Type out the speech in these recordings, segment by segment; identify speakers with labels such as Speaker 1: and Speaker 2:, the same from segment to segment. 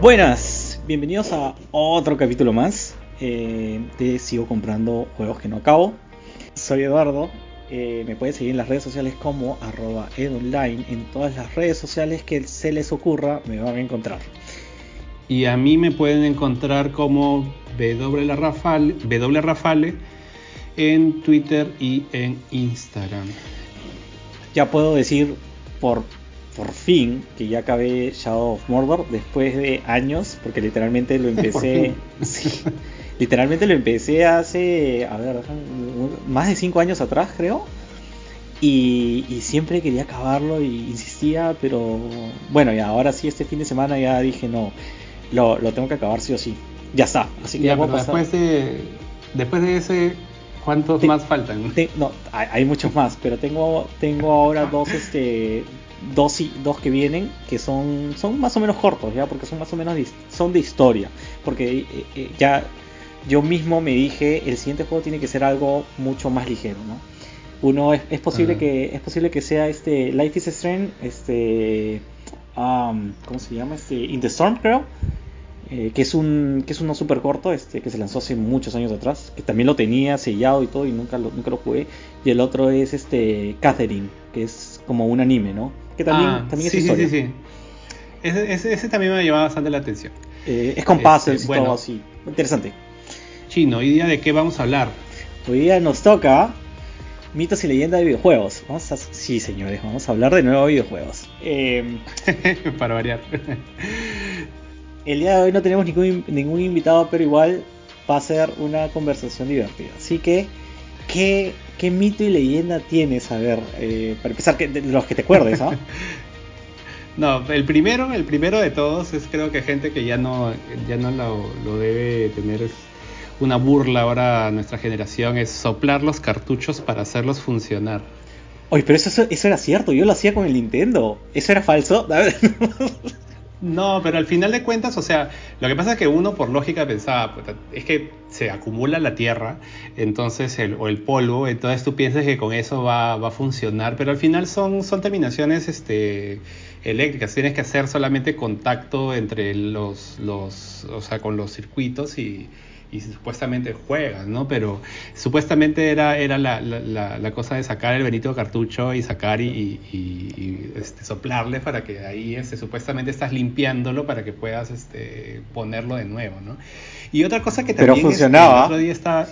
Speaker 1: Buenas, bienvenidos a otro capítulo más eh, de Sigo comprando juegos que no acabo. Soy Eduardo, eh, me pueden seguir en las redes sociales como arroba edonline. En todas las redes sociales que se les ocurra me van a encontrar.
Speaker 2: Y a mí me pueden encontrar como W Rafale, w Rafale en Twitter y en Instagram.
Speaker 1: Ya puedo decir por por fin que ya acabé Shadow of Mordor después de años, porque literalmente lo empecé. sí, literalmente lo empecé hace, a ver, más de 5 años atrás, creo. Y, siempre quería acabarlo y insistía, pero bueno, y ahora sí, este fin de semana ya dije, no, lo, tengo que acabar sí o sí. Ya está. Así que
Speaker 2: ya, después de después de ese ¿Cuántos más faltan?
Speaker 1: no, hay, hay, muchos más, pero tengo, tengo ahora dos, este, dos, dos que vienen que son, son más o menos cortos, ¿ya? Porque son más o menos de, son de historia. Porque eh, eh, ya yo mismo me dije, el siguiente juego tiene que ser algo mucho más ligero, ¿no? Uno es, es posible que es posible que sea este Life is Strange, este um, ¿cómo se llama? Este In the Storm, creo. Eh, que es un que es uno súper corto este que se lanzó hace muchos años atrás que también lo tenía sellado y todo y nunca lo, nunca lo jugué y el otro es este Catherine que es como un anime no que también, ah, también
Speaker 2: es historia. Sí, sí, sí. Ese, ese, también me llamaba bastante la atención.
Speaker 1: Eh, es con puzzles y todo así. Interesante.
Speaker 2: Chino, ¿hoy día de qué vamos a hablar?
Speaker 1: Hoy día nos toca mitos y leyendas de videojuegos. Vamos a, sí, señores, vamos a hablar de nuevos videojuegos.
Speaker 2: Em, Para variar.
Speaker 1: el día de hoy no tenemos ningún, ningún invitado, pero igual va a ser una conversación divertida. Así que, ¿qué ¿Qué mito y leyenda tienes? A ver, eh, para empezar, que, de los que te acuerdes, ¿ah?
Speaker 2: No, el primero, el primero de todos es creo que gente que ya no, ya no lo, debe tener es una burla ahora a nuestra generación, es soplar los cartuchos para hacerlos funcionar.
Speaker 1: Oye, pero eso, eso era cierto, yo lo hacía con el Nintendo. ¿Eso era falso?
Speaker 2: No, pero al final de cuentas, o sea, lo que pasa es que uno por lógica pensaba, es que se acumula la tierra, entonces el, o el polvo, entonces tú piensas que con eso va, va, a funcionar, pero al final son, son terminaciones este, eléctricas, tienes que hacer solamente contacto entre los, los o sea, con los circuitos y, y supuestamente juegas, ¿no? Pero supuestamente era, era la, la, cosa de sacar el benito cartucho y sacar y, y, este, soplarle para que ahí este, supuestamente estás limpiándolo para que puedas este, ponerlo de nuevo, ¿no? Y otra cosa que también...
Speaker 1: Pero funcionaba.
Speaker 2: el otro día estaba...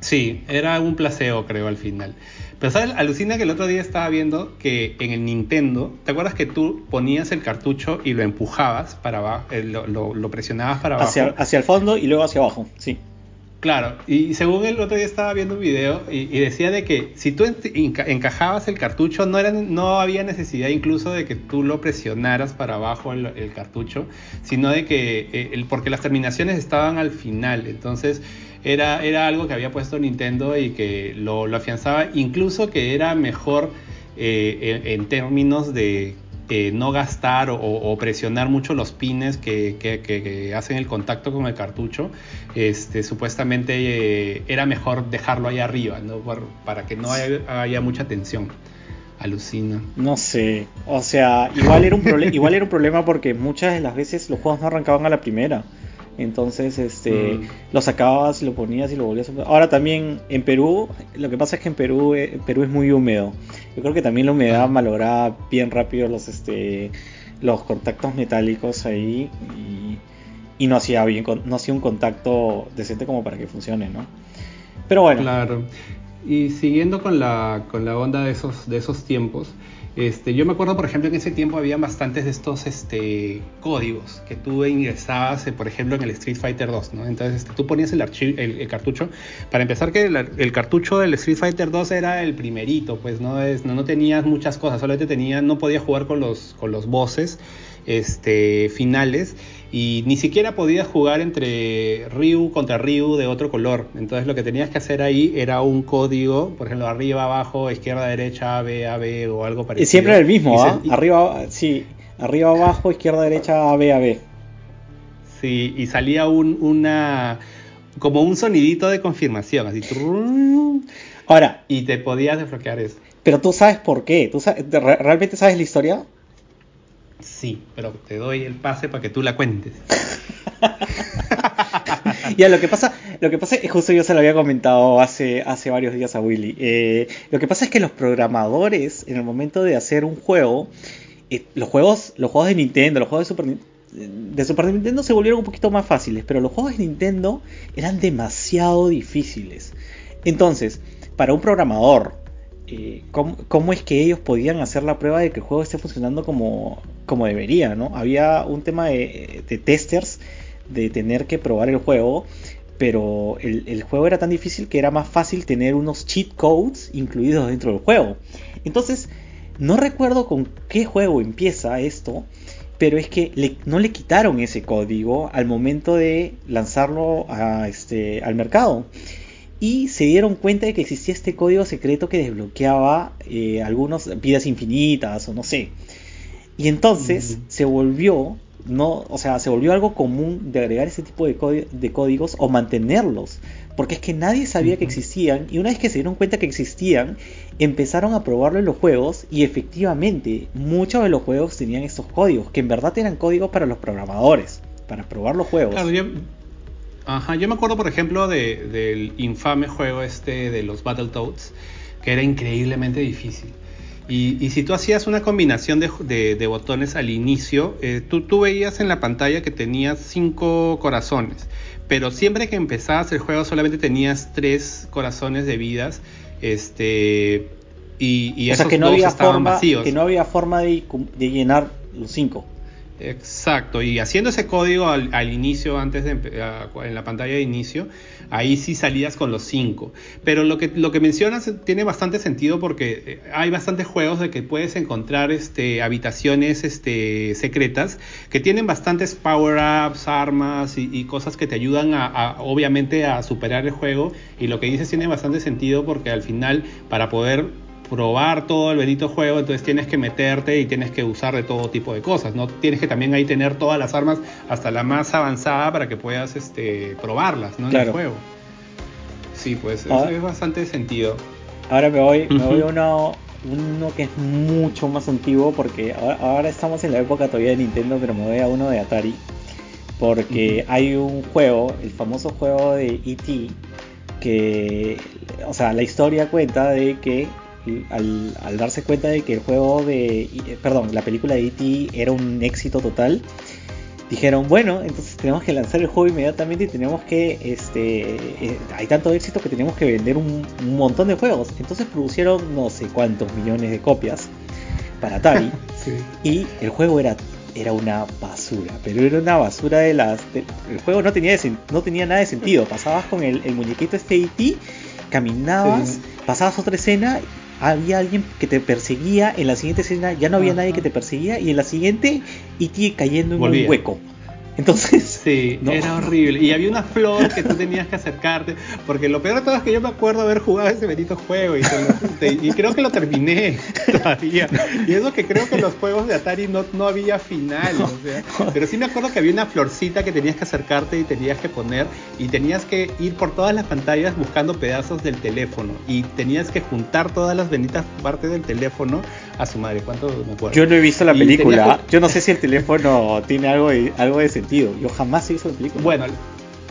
Speaker 2: Sí, era un placebo, creo, al final. Pero ¿sabes? Alucina que el otro día estaba viendo que en el Nintendo, ¿te acuerdas que tú ponías el cartucho y lo empujabas para abajo, eh, lo, presionabas para abajo?
Speaker 1: Hacia, hacia, el fondo y luego hacia abajo, sí.
Speaker 2: Claro, y según el otro día estaba viendo un video y, decía de que si tú encajabas el cartucho no, era, no había necesidad incluso de que tú lo presionaras para abajo el, cartucho, sino de que, eh, porque las terminaciones estaban al final, entonces era, era algo que había puesto Nintendo y que lo, afianzaba, incluso que era mejor eh, en, términos de eh, no gastar o, presionar mucho los pines que, hacen el contacto con el cartucho. Este, supuestamente eh, era mejor dejarlo ahí arriba, ¿no? para que no haya, mucha tensión. Alucina.
Speaker 1: No sé, o sea, igual era un, igual era un problema porque muchas de las veces los juegos no arrancaban a la primera. Entonces, este, mm. lo sacabas, lo ponías y lo volvías a poner. Ahora también en Perú, lo que pasa es que en Perú, eh, Perú es muy húmedo. Yo creo que también la humedad malograba bien rápido los, este, los contactos metálicos ahí y, no hacía bien, no hacía un contacto decente como para que funcione, ¿no?
Speaker 2: Pero bueno. Claro. Y siguiendo con la, con la onda de esos, de esos tiempos, este, yo me acuerdo, por ejemplo, en ese tiempo había bastantes de estos este, códigos que tú ingresabas, eh, por ejemplo, en el Street Fighter 2, ¿no? Entonces este, tú ponías el, el, cartucho. Para empezar, que el, cartucho del Street Fighter 2 era el primerito, pues no, es, no, tenías muchas cosas, solamente tenía, no podías jugar con los, con los bosses este, finales y ni siquiera podías jugar entre Ryu contra Ryu de otro color. Entonces lo que tenías que hacer ahí era un código, por ejemplo, arriba, abajo, izquierda, derecha, A, B, A, B o algo parecido.
Speaker 1: Y siempre era el mismo, ¿ah? Arriba, sí, arriba, abajo, izquierda, derecha, A, B, A, B.
Speaker 2: Sí, y salía un, una como un sonidito de confirmación, así.
Speaker 1: Ahora.
Speaker 2: Y te podías desbloquear eso.
Speaker 1: Pero tú sabes por qué. ¿Tú ¿Realmente sabes la historia?
Speaker 2: Sí, pero te doy el pase para que tú la cuentes.
Speaker 1: ya, lo que pasa, lo que pasa es justo yo se lo había comentado hace, hace varios días a Willy. Eh, lo que pasa es que los programadores, en el momento de hacer un juego, eh, los juegos, los juegos de Nintendo, los juegos de Super, de Super Nintendo se volvieron un poquito más fáciles, pero los juegos de Nintendo eran demasiado difíciles. Entonces, para un programador, eh, ¿cómo, es que ellos podían hacer la prueba de que el juego esté funcionando como, como debería? ¿no? Había un tema de, testers de tener que probar el juego, pero el, juego era tan difícil que era más fácil tener unos cheat codes incluidos dentro del juego. Entonces, no recuerdo con qué juego empieza esto, pero es que no le quitaron ese código al momento de lanzarlo este, al mercado y se dieron cuenta de que existía este código secreto que desbloqueaba eh, algunas vidas infinitas o no sé. Y entonces se volvió, no, o sea, se volvió algo común de agregar ese tipo de, de códigos o mantenerlos. Porque es que nadie sabía que existían y una vez que se dieron cuenta que existían, empezaron a probarlo en los juegos y efectivamente muchos de los juegos tenían estos códigos, que en verdad eran códigos para los programadores, para probar los juegos.
Speaker 2: Ajá, yo me acuerdo, por ejemplo, del infame juego este de los Battletoads, que era increíblemente difícil. Y, si tú hacías una combinación de, botones al inicio, eh, tú, tú, veías en la pantalla que tenías cinco corazones, pero siempre que empezabas el juego solamente tenías tres corazones de vidas, este, y, y
Speaker 1: o sea, que no había forma, Que no había forma de, de llenar los cinco.
Speaker 2: Exacto, y haciendo ese código al, inicio, antes de en la pantalla de inicio, ahí sí salías con los 5. Pero lo que, lo que mencionas tiene bastante sentido porque eh, hay bastantes juegos de que puedes encontrar este, habitaciones este, secretas que tienen bastantes power-ups, armas y, cosas que te ayudan a, obviamente a superar el juego. Y lo que dices tiene bastante sentido porque al final, para poder probar todo el bendito juego, entonces tienes que meterte y tienes que usar de todo tipo de cosas, ¿no? Tienes que también ahí tener todas las armas hasta la más avanzada para que puedas este, probarlas, ¿no? En el juego. Sí, pues eso es bastante sentido.
Speaker 1: Ahora me voy, me voy a uno, uno que es mucho más antiguo porque ahora, estamos en la época todavía de Nintendo, pero me voy a uno de Atari. Porque hay un juego, el famoso juego de E.T., que, o sea, la historia cuenta de que al, darse cuenta de que el juego de, eh, perdón, la película de E.T. era un éxito total, dijeron, bueno, entonces tenemos que lanzar el juego inmediatamente y tenemos que, este, eh, hay tanto éxito que tenemos que vender un, montón de juegos. Entonces producieron no sé cuántos millones de copias para Atari y el juego era era una basura, pero era una basura de las... el juego no tenía, no tenía nada de sentido, pasabas con el, muñequito este E.T., caminabas, pasabas otra escena había alguien que te perseguía, en la siguiente escena ya no había nadie que te perseguía y en la siguiente E.T. cayendo en un hueco. Entonces.
Speaker 2: Sí, era horrible. Y había una flor que tú tenías que acercarte. Porque lo peor de todo es que yo me acuerdo haber jugado ese bendito juego. Y, y creo que lo terminé todavía. Y eso que creo que los juegos de Atari no, no había final. O sea, pero sí me acuerdo que había una florcita que tenías que acercarte y tenías que poner. Y tenías que ir por todas las pantallas buscando pedazos del teléfono. Y tenías que juntar todas las benditas partes del teléfono a su madre. ¿Cuánto me acuerdo?
Speaker 1: Yo no he visto la película. Yo no sé si el teléfono tiene algo de, algo de yo jamás he visto la película.
Speaker 2: Bueno,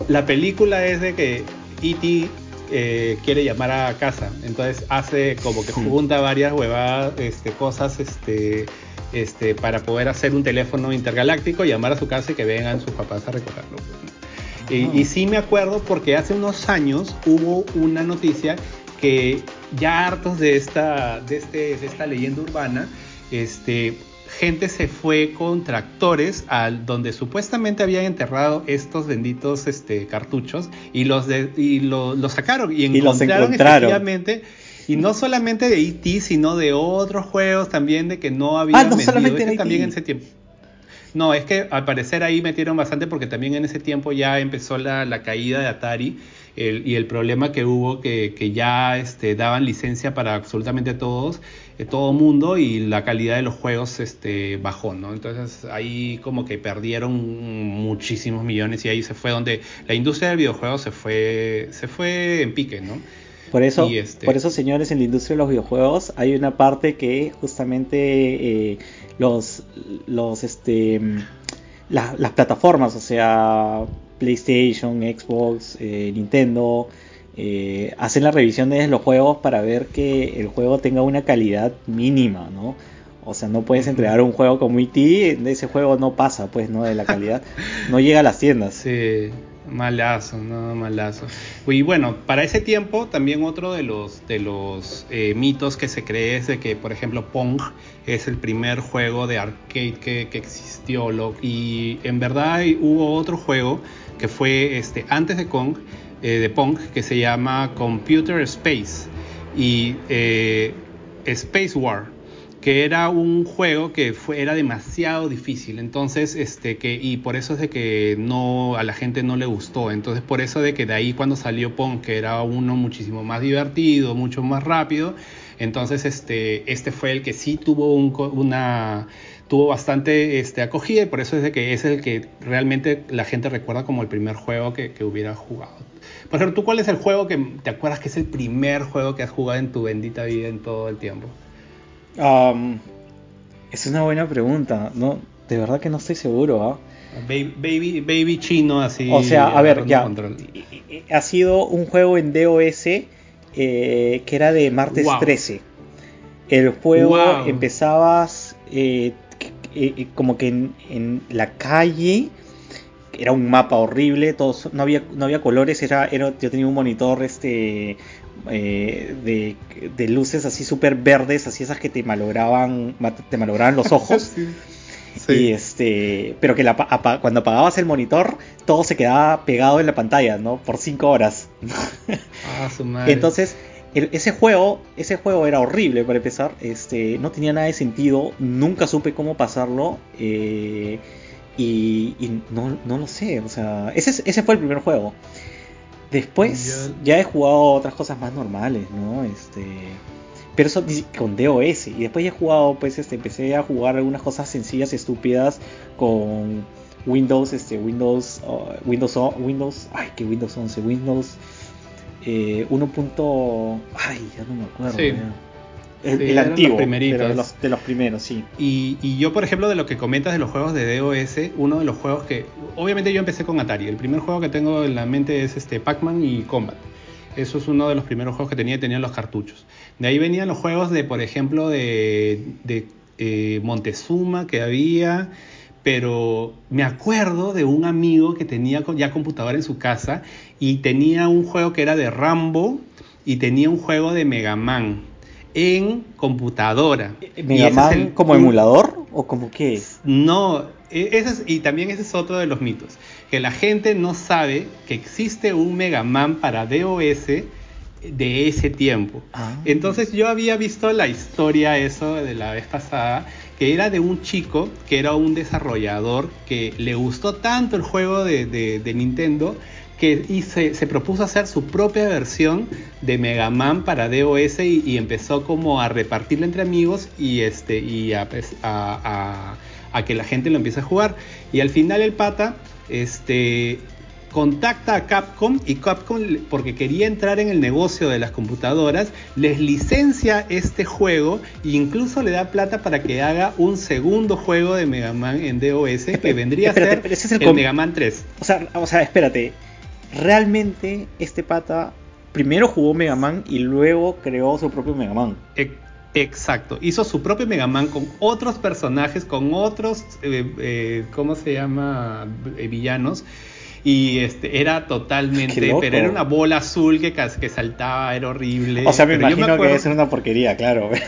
Speaker 2: la película es de que E.T. Eh, quiere llamar a casa. Entonces hace como que junta varias huevadas, este, cosas, este, este, para poder hacer un teléfono intergaláctico, llamar a su casa y que vengan sus papás a recogerlo. y, y, sí me acuerdo porque hace unos años hubo una noticia que ya hartos de esta, de este, de esta leyenda urbana, este, gente se fue con tractores al donde supuestamente habían enterrado estos benditos este, cartuchos y los de, y lo, sacaron y encontraron, efectivamente y no solamente de E.T. sino de otros juegos también de que no habían
Speaker 1: ah, vendido
Speaker 2: también en ese tiempo. No, es que al parecer ahí metieron bastante porque también en ese tiempo ya empezó la, la caída de Atari y el problema que hubo que, que ya este, daban licencia para absolutamente todos, eh, todo mundo y la calidad de los juegos este, bajó, ¿no? Entonces ahí como que perdieron muchísimos millones y ahí se fue donde la industria del videojuego se fue, se fue en pique, ¿no?
Speaker 1: Por eso, este... por eso, señores, en la industria de los videojuegos hay una parte que justamente eh, los, los, este, las plataformas, o sea, PlayStation, Xbox, eh, Nintendo, eh, hacen la revisión de los juegos para ver que el juego tenga una calidad mínima, ¿no? O sea, no puedes entregar un juego como IT, e ese juego no pasa, pues, ¿no? De la calidad, no llega a las tiendas.
Speaker 2: Sí, malazo, no, malazo. Y bueno, para ese tiempo también otro de los, de los eh, mitos que se cree es de que, por ejemplo, Pong es el primer juego de arcade que, existió. y en verdad hubo otro juego que fue este, antes de Kong, eh, de Pong, que se llama Computer Space y eh, Space War que era un juego que fue, era demasiado difícil, entonces, este, que, y por eso es de que no, a la gente no le gustó, entonces por eso de que de ahí cuando salió Pong, que era uno muchísimo más divertido, mucho más rápido, entonces este, este fue el que sí tuvo una tuvo bastante este, acogida y por eso es de que es el que realmente la gente recuerda como el primer juego que, que hubiera jugado. Por ejemplo, ¿tú cuál es el juego que te acuerdas que es el primer juego que has jugado en tu bendita vida en todo el tiempo?
Speaker 1: es una buena pregunta. No, de verdad que no estoy seguro. ¿ah?
Speaker 2: Baby, baby, chino así.
Speaker 1: O sea, a ver, ya. Ha sido un juego en DOS eh, que era de martes 13. El juego empezabas eh, eh, como que en, la calle. Era un mapa horrible, todos, no, había, no había colores, era, era, yo tenía un monitor este, eh, de, luces así súper verdes, así esas que te malograban, te malograban los ojos. Y este, pero que cuando apagabas el monitor, todo se quedaba pegado en la pantalla, ¿no? Por 5 horas. Ah, Entonces, ese juego, ese juego era horrible para empezar. Este, no tenía nada de sentido. Nunca supe cómo pasarlo. Eh, y, no, no, lo sé. O sea, ese, ese fue el primer juego. Después ya he jugado otras cosas más normales, ¿no? Este, pero eso con DOS y después ya he jugado, pues, este, empecé a jugar algunas cosas sencillas, estúpidas con Windows, este, Windows, uh, Windows, Windows, ay, que Windows 11, Windows eh, 1. ay, ya no me acuerdo. Sí. El, antiguo, de los, de los, primeros, sí.
Speaker 2: Y, yo, por ejemplo, de lo que comentas de los juegos de DOS, uno de los juegos que. Obviamente, yo empecé con Atari. El primer juego que tengo en la mente es este Pac-Man y Combat. Eso es uno de los primeros juegos que tenía, tenían los cartuchos. De ahí venían los juegos de, por ejemplo, de, de eh, Montezuma que había. Pero me acuerdo de un amigo que tenía ya computadora en su casa y tenía un juego que era de Rambo y tenía un juego de Mega Man en computadora.
Speaker 1: ¿Me llaman como emulador o como qué?
Speaker 2: No, e, ese y también ese es otro de los mitos, que la gente no sabe que existe un Mega Man para DOS de ese tiempo. Ah. Entonces yo había visto la historia eso de la vez pasada, que era de un chico que era un desarrollador que le gustó tanto el juego de, de Nintendo que se, propuso hacer su propia versión de Mega Man para DOS y, empezó como a repartirla entre amigos y, este, y pues, a, a, que la gente lo empiece a jugar. Y al final el pata este, contacta a Capcom y Capcom, porque quería entrar en el negocio de las computadoras, les licencia este juego e incluso le da plata para que haga un segundo juego de Mega Man en DOS que vendría a ser el, Mega Man 3.
Speaker 1: O sea, o sea, espérate, realmente este pata primero jugó Mega Man y luego creó su propio Mega Man.
Speaker 2: Exacto, hizo su propio Mega Man con otros personajes, con otros, eh, eh, ¿cómo se llama? Eh, villanos. Y este, era totalmente, pero era una bola azul que, que saltaba, era horrible.
Speaker 1: O sea, me imagino que es una porquería, claro.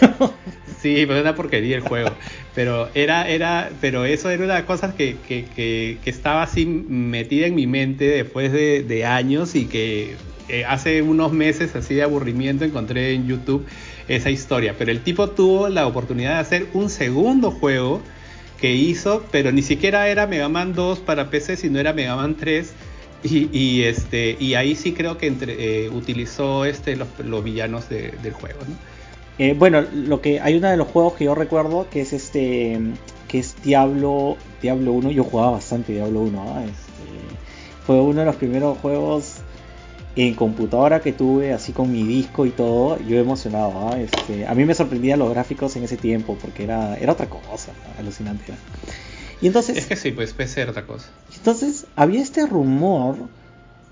Speaker 2: Sí, pero una porquería el juego. Pero era, era, pero eso era una de las cosas que, que, que, estaba así metida en mi mente después de, de años y que eh, hace unos meses así de aburrimiento encontré en YouTube esa historia. Pero el tipo tuvo la oportunidad de hacer un segundo juego que hizo, pero ni siquiera era Mega Man 2 para PC, sino era Mega Man 3. Y, este, y ahí sí creo que entre, eh, utilizó este, los, villanos de, del juego. ¿no?
Speaker 1: Eh, bueno, lo que hay uno de los juegos que yo recuerdo que es este que es Diablo Diablo 1. Yo jugaba bastante Diablo 1. Este, fue uno de los primeros juegos en computadora que tuve, así con mi disco y todo, yo emocionado. ¿ah? Este, a mí me sorprendían los gráficos en ese tiempo porque era, era otra cosa, alucinante.
Speaker 2: Y entonces, es que sí, pues PC era otra cosa.
Speaker 1: Entonces había este rumor,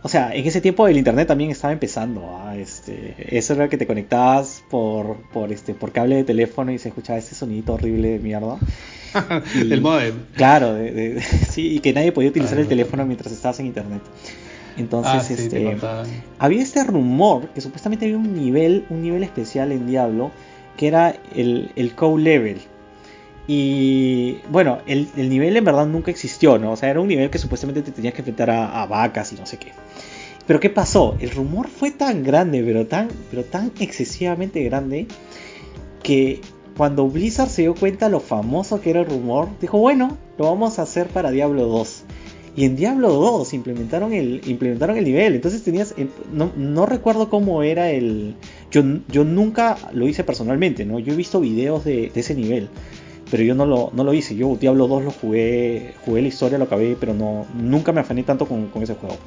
Speaker 1: o sea, en ese tiempo el internet también estaba empezando. ¿ah? Este, eso era que te conectabas por, por, este, por cable de teléfono y se escuchaba ese sonidito horrible de mierda.
Speaker 2: El modem.
Speaker 1: Claro, sí, y que nadie podía utilizar el teléfono mientras estabas en internet. Entonces, ah, este, había este rumor que supuestamente había un nivel, un nivel especial en Diablo, que era el, el level. Y bueno, el, nivel en verdad nunca existió, ¿no? O sea, era un nivel que supuestamente te tenías que enfrentar a, vacas y no sé qué. Pero ¿qué pasó? El rumor fue tan grande, pero tan, pero tan excesivamente grande, que cuando Blizzard se dio cuenta lo famoso que era el rumor, dijo, bueno, lo vamos a hacer para Diablo 2. Y en Diablo 2 implementaron el, implementaron el nivel. Entonces tenías. No, no recuerdo cómo era el. Yo, yo nunca lo hice personalmente, ¿no? Yo he visto videos de, ese nivel. Pero yo no lo, no lo hice. Yo Diablo 2 lo jugué. Jugué la historia, lo acabé, pero no. Nunca me afané tanto con, con ese juego.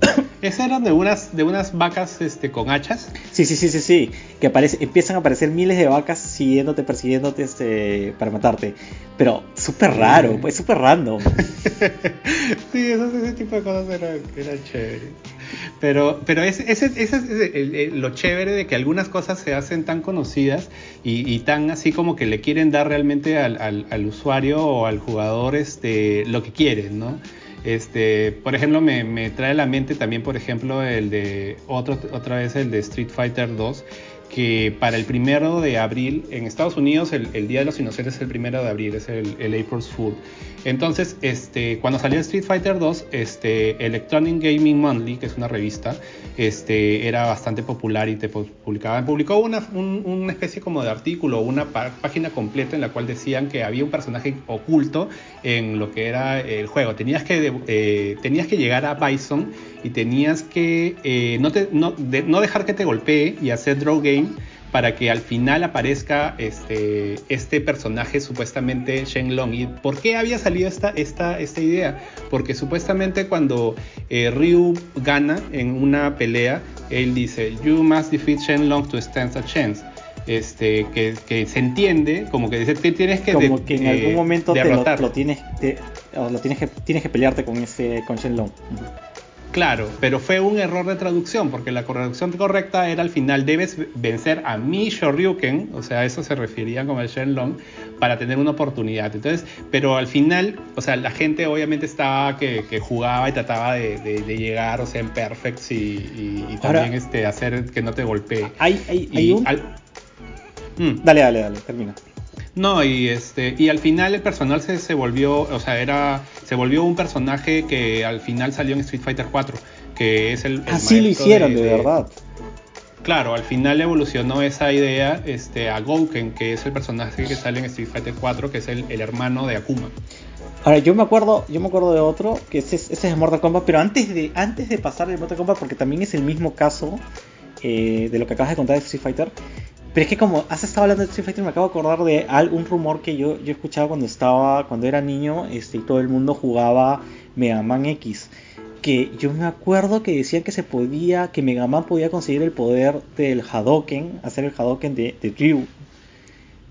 Speaker 2: ¿Esas eran de unas, de unas vacas este, con hachas?
Speaker 1: Sí, sí, sí, sí, sí. Que aparece, empiezan a aparecer miles de vacas siguiéndote, persiguiéndote este, para matarte. Pero súper raro, pues súper random.
Speaker 2: sí, ese tipo de cosas eran, chéveres. Pero, pero ese, ese, es lo chévere de que algunas cosas se hacen tan conocidas y, tan así como que le quieren dar realmente al, al, al usuario o al jugador este, lo que quieren, ¿no? Este, por ejemplo, me, trae a la mente también, por ejemplo, el de otro, otra vez el de Street Fighter 2, que para el primero de abril, en Estados Unidos el, Día de los Inocentes es el primero de abril, es el, el April's Fool. Entonces, este, cuando salió Street Fighter 2, este, Electronic Gaming Monthly, que es una revista, este, era bastante popular y te publicaban, publicó una, una especie como de artículo, una página completa en la cual decían que había un personaje oculto en lo que era el juego. Tenías que, eh, tenías que llegar a Bison y tenías que eh, no, no dejar que te golpee y hacer draw game para que al final aparezca este, este personaje supuestamente Shenlong. ¿Y por qué había salido esta, esta, esta idea? Porque supuestamente cuando eh, Ryu gana en una pelea, él dice, You must defeat Shenlong to stand a chance. Este, que, que, se entiende como que dice tienes que
Speaker 1: como que en algún momento te lo, tienes lo tienes que tienes que pelearte con ese con Shenlong
Speaker 2: Claro, pero fue un error de traducción, porque la traducción correcta era al final debes vencer a mi Shoryuken, o sea, eso se refería como el Shenlong, para tener una oportunidad. Entonces, pero al final, o sea, la gente obviamente estaba que, jugaba y trataba de, llegar, o sea, en perfects y, también este, hacer que no te golpee.
Speaker 1: Hay, hay, un... Mm. Dale, dale, dale, termina.
Speaker 2: No, y este, y al final el personal se, se, volvió, o sea, era, se volvió un personaje que al final salió en Street Fighter 4, que es el,
Speaker 1: Así lo hicieron, de, verdad.
Speaker 2: Claro, al final evolucionó esa idea este, a Gouken, que es el personaje que sale en Street Fighter 4, que es el, hermano de Akuma.
Speaker 1: Ahora, yo me acuerdo, yo me acuerdo de otro, que ese, ese es Mortal Kombat, pero antes de, antes de pasar el Mortal Kombat, porque también es el mismo caso eh, de lo que acabas de contar de Street Fighter, pero es que como has estado hablando de Street Fighter, me acabo de acordar de algún rumor que yo, yo escuchaba cuando estaba, cuando era niño, este, y todo el mundo jugaba Mega Man X. Que yo me acuerdo que decían que se podía, que Mega Man podía conseguir el poder del Hadoken, hacer el Hadoken de, de Ryu.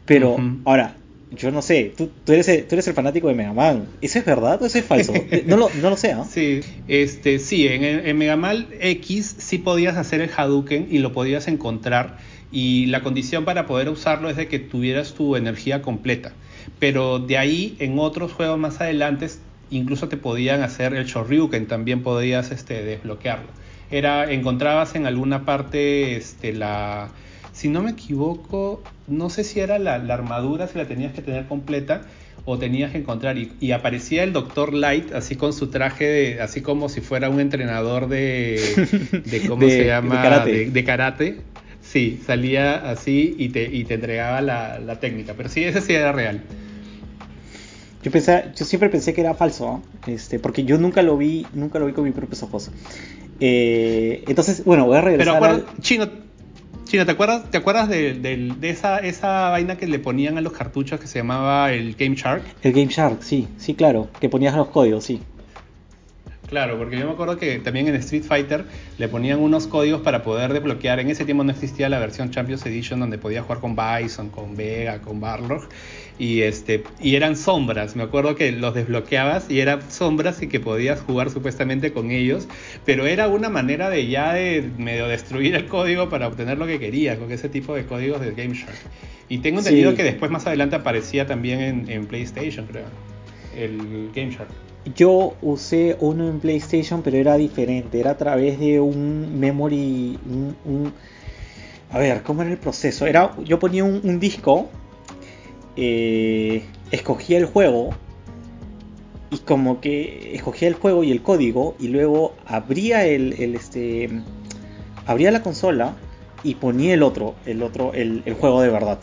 Speaker 1: Pero ahora, yo no sé, tú, tú, eres el, tú eres el fanático de Mega Man. ¿Eso es verdad o eso es falso? no, lo, no lo sé, ¿ah?
Speaker 2: Sí, este, sí en, en Mega Man X sí podías hacer el Hadouken y lo podías encontrar y la condición para poder usarlo es de que tuvieras tu energía completa. Pero de ahí en otros juegos más adelante incluso te podían hacer el Shoryuken, también podías este, desbloquearlo. Era, encontrabas en alguna parte este, la, si no me equivoco, no sé si era la, armadura, si la tenías que tener completa o tenías que encontrar y, aparecía el Doctor Light así con su traje así como si fuera un entrenador de, de cómo se llama de karate Sí, salía así y te, y te entregaba la, técnica. Pero sí, ese sí era real.
Speaker 1: Yo pensé, yo siempre pensé que era falso, este, porque yo nunca lo vi, nunca lo vi con mis propios ojos. Eh, entonces, bueno, voy a regresar.
Speaker 2: Pero Chino, Chino, ¿te acuerdas, te acuerdas de, de, esa, esa vaina que le ponían a los cartuchos que se llamaba el Game Shark?
Speaker 1: El Game Shark, sí, sí, claro, que ponías los códigos, sí.
Speaker 2: Claro, porque yo me acuerdo que también en Street Fighter le ponían unos códigos para poder desbloquear. En ese tiempo no existía la versión Champions Edition donde podía jugar con Bison, con Vega, con Barlog. Y, este, y eran sombras. Me acuerdo que los desbloqueabas y eran sombras y que podías jugar supuestamente con ellos. Pero era una manera de ya de medio destruir el código para obtener lo que querías con ese tipo de códigos de Game Shark. Y tengo entendido que después más adelante aparecía también en, en PlayStation, creo. El Game Shark.
Speaker 1: Yo usé uno en PlayStation, pero era diferente. Era a través de un memory. Un, a ver, ¿cómo era el proceso? Era, yo ponía un, disco, eh, escogía el juego, y como que escogía el juego y el código, y luego abría el, este, abría la consola y ponía el otro, el otro, el juego de verdad.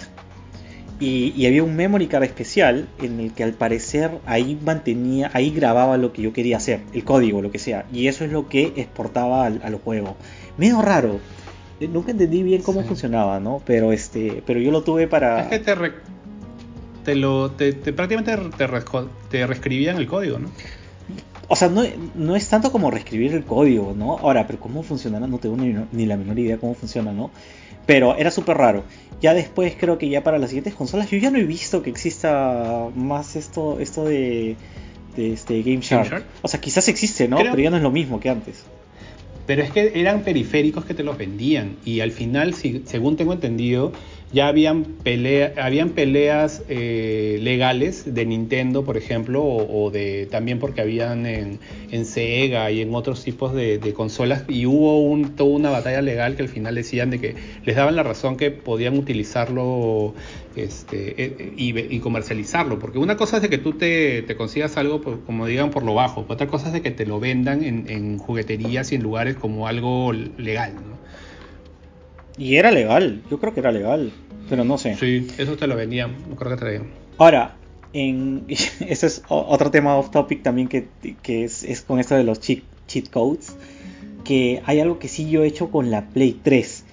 Speaker 1: Y, había un memory card especial en el que al parecer ahí mantenía, ahí grababa lo que yo quería hacer, el código, lo que sea. Y eso es lo que exportaba al, juego. Medio raro. Eh, nunca entendí bien cómo funcionaba, ¿no? Pero este, pero yo lo tuve para.
Speaker 2: Es que te, te lo, te, prácticamente te, te reescribían el código, ¿no?
Speaker 1: O sea, no, no, es tanto como reescribir el código, ¿no? Ahora, pero cómo funcionará, no tengo ni, ni la menor idea cómo funciona, ¿no? Pero era súper raro. Ya después creo que ya para las siguientes consolas yo ya no he visto que exista más esto, esto de, de este Game Shark. O sea, quizás existe, ¿no? Pero ya no es lo mismo que antes.
Speaker 2: Pero es que eran periféricos que te los vendían y al final, según tengo entendido, ya habían, pelea, habían peleas eh, legales de Nintendo, por ejemplo, o, de también porque habían en, Sega y en otros tipos de, consolas, y hubo un, toda una batalla legal que al final decían de que les daban la razón que podían utilizarlo este, eh, y, comercializarlo, porque una cosa es de que tú te, consigas algo, como digan, por lo bajo, otra cosa es de que te lo vendan en, en jugueterías y en lugares como algo legal, ¿no?
Speaker 1: Y era legal, yo creo que era legal, pero no sé.
Speaker 2: Sí, eso te lo vendían, no creo que traían.
Speaker 1: Ahora, en, ese es otro tema off topic también que, es, con esto de los cheat, cheat codes, que hay algo que sí yo he hecho con la Play 3,